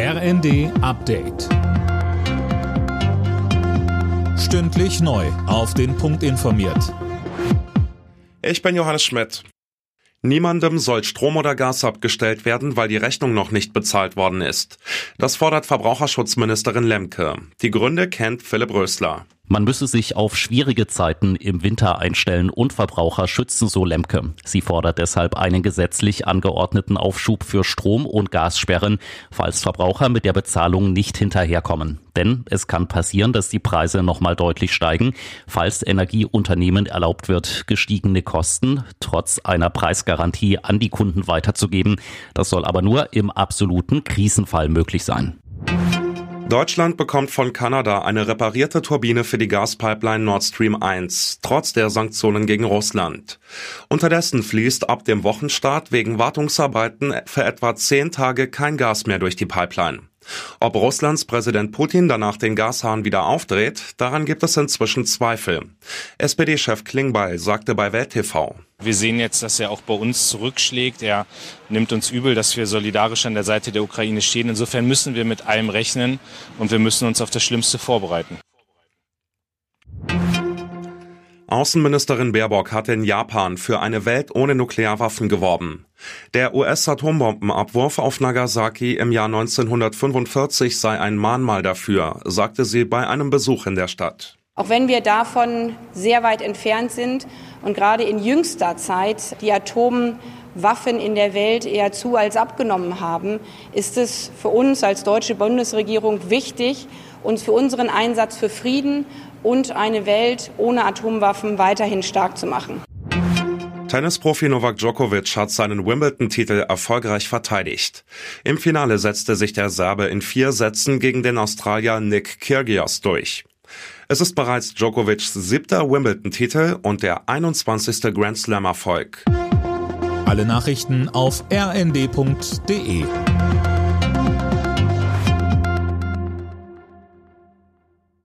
RND Update. Stündlich neu. Auf den Punkt informiert. Ich bin Johannes Schmidt. Niemandem soll Strom oder Gas abgestellt werden, weil die Rechnung noch nicht bezahlt worden ist. Das fordert Verbraucherschutzministerin Lemke. Die Gründe kennt Philipp Rösler. Man müsse sich auf schwierige Zeiten im Winter einstellen und Verbraucher schützen, so Lemke. Sie fordert deshalb einen gesetzlich angeordneten Aufschub für Strom- und Gassperren, falls Verbraucher mit der Bezahlung nicht hinterherkommen. Denn es kann passieren, dass die Preise nochmal deutlich steigen, falls Energieunternehmen erlaubt wird, gestiegene Kosten trotz einer Preisgarantie an die Kunden weiterzugeben. Das soll aber nur im absoluten Krisenfall möglich sein. Deutschland bekommt von Kanada eine reparierte Turbine für die Gaspipeline Nord Stream 1, trotz der Sanktionen gegen Russland. Unterdessen fließt ab dem Wochenstart wegen Wartungsarbeiten für etwa zehn Tage kein Gas mehr durch die Pipeline. Ob Russlands Präsident Putin danach den Gashahn wieder aufdreht, daran gibt es inzwischen Zweifel. SPD-Chef Klingbeil sagte bei Welt TV. Wir sehen jetzt, dass er auch bei uns zurückschlägt. Er nimmt uns übel, dass wir solidarisch an der Seite der Ukraine stehen. Insofern müssen wir mit allem rechnen und wir müssen uns auf das Schlimmste vorbereiten. Außenministerin Baerbock hat in Japan für eine Welt ohne Nuklearwaffen geworben. Der US-Atombombenabwurf auf Nagasaki im Jahr 1945 sei ein Mahnmal dafür, sagte sie bei einem Besuch in der Stadt. Auch wenn wir davon sehr weit entfernt sind und gerade in jüngster Zeit die Atomwaffen in der Welt eher zu als abgenommen haben, ist es für uns als deutsche Bundesregierung wichtig, uns für unseren Einsatz für Frieden und eine Welt ohne Atomwaffen weiterhin stark zu machen. Tennisprofi Novak Djokovic hat seinen Wimbledon-Titel erfolgreich verteidigt. Im Finale setzte sich der Serbe in vier Sätzen gegen den Australier Nick Kyrgios durch. Es ist bereits Djokovics siebter Wimbledon-Titel und der 21. Grand Slam-Erfolg. Alle Nachrichten auf rnd.de